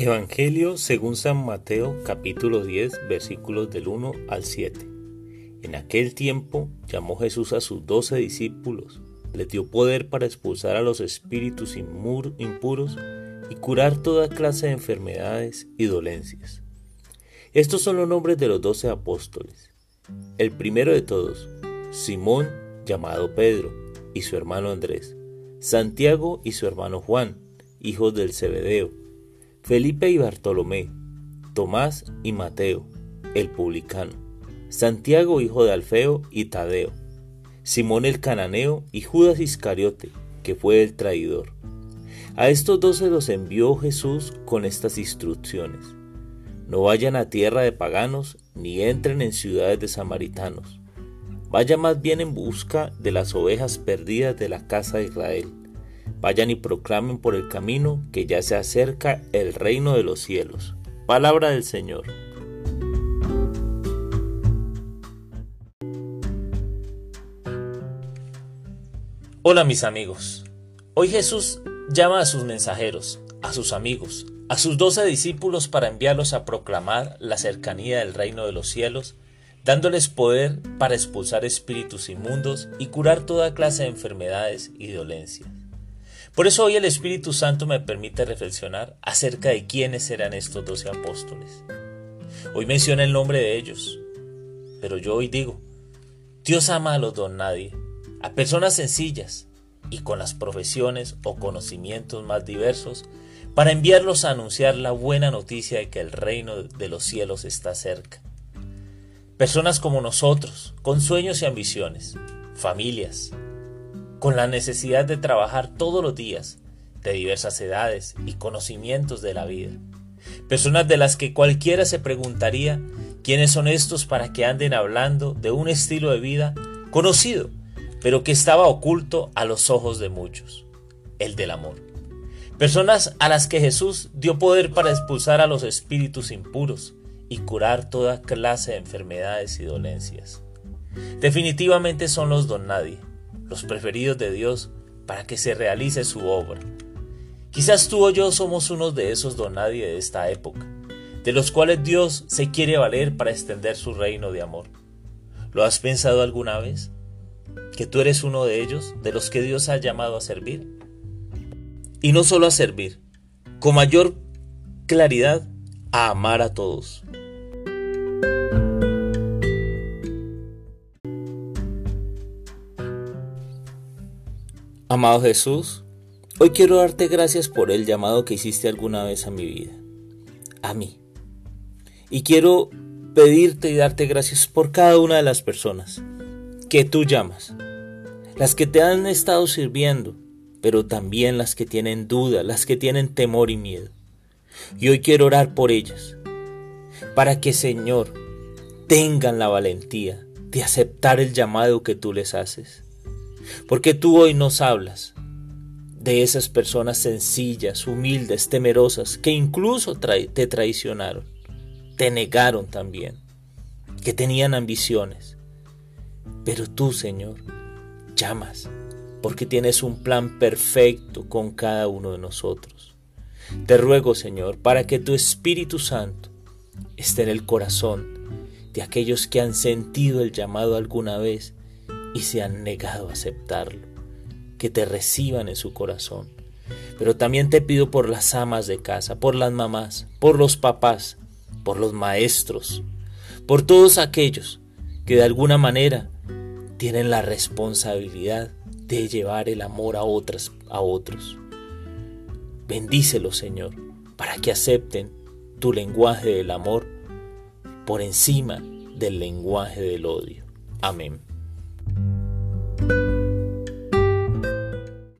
Evangelio según San Mateo capítulo 10 versículos del 1 al 7. En aquel tiempo llamó Jesús a sus doce discípulos, les dio poder para expulsar a los espíritus impuros y curar toda clase de enfermedades y dolencias. Estos son los nombres de los doce apóstoles. El primero de todos, Simón, llamado Pedro, y su hermano Andrés, Santiago y su hermano Juan, hijos del Zebedeo, Felipe y Bartolomé, Tomás y Mateo, el publicano, Santiago hijo de Alfeo y Tadeo, Simón el cananeo y Judas Iscariote, que fue el traidor. A estos doce los envió Jesús con estas instrucciones. No vayan a tierra de paganos, ni entren en ciudades de samaritanos. Vayan más bien en busca de las ovejas perdidas de la casa de Israel. Vayan y proclamen por el camino que ya se acerca el reino de los cielos. Palabra del Señor. Hola mis amigos. Hoy Jesús llama a sus mensajeros, a sus amigos, a sus doce discípulos para enviarlos a proclamar la cercanía del reino de los cielos, dándoles poder para expulsar espíritus inmundos y curar toda clase de enfermedades y dolencias. Por eso hoy el Espíritu Santo me permite reflexionar acerca de quiénes eran estos doce apóstoles. Hoy menciona el nombre de ellos, pero yo hoy digo, Dios ama a los don nadie, a personas sencillas y con las profesiones o conocimientos más diversos, para enviarlos a anunciar la buena noticia de que el reino de los cielos está cerca. Personas como nosotros, con sueños y ambiciones, familias, con la necesidad de trabajar todos los días, de diversas edades y conocimientos de la vida. Personas de las que cualquiera se preguntaría quiénes son estos para que anden hablando de un estilo de vida conocido, pero que estaba oculto a los ojos de muchos, el del amor. Personas a las que Jesús dio poder para expulsar a los espíritus impuros y curar toda clase de enfermedades y dolencias. Definitivamente son los don nadie, los preferidos de Dios, para que se realice su obra. Quizás tú o yo somos unos de esos donadie de esta época, de los cuales Dios se quiere valer para extender su reino de amor. ¿Lo has pensado alguna vez? ¿Que tú eres uno de ellos, de los que Dios ha llamado a servir? Y no solo a servir, con mayor claridad, a amar a todos. Amado Jesús, hoy quiero darte gracias por el llamado que hiciste alguna vez a mi vida, a mí. Y quiero pedirte y darte gracias por cada una de las personas que tú llamas, las que te han estado sirviendo, pero también las que tienen duda, las que tienen temor y miedo. Y hoy quiero orar por ellas, para que Señor tengan la valentía de aceptar el llamado que tú les haces porque tú hoy nos hablas de esas personas sencillas, humildes, temerosas, que incluso te traicionaron, te negaron también, que tenían ambiciones. Pero tú, Señor, llamas, porque tienes un plan perfecto con cada uno de nosotros. Te ruego, Señor, para que tu Espíritu Santo esté en el corazón de aquellos que han sentido el llamado alguna vez y se han negado a aceptarlo, que te reciban en su corazón. Pero también te pido por las amas de casa, por las mamás, por los papás, por los maestros, por todos aquellos que de alguna manera tienen la responsabilidad de llevar el amor a otras a otros. Bendícelos, Señor, para que acepten tu lenguaje del amor por encima del lenguaje del odio. Amén.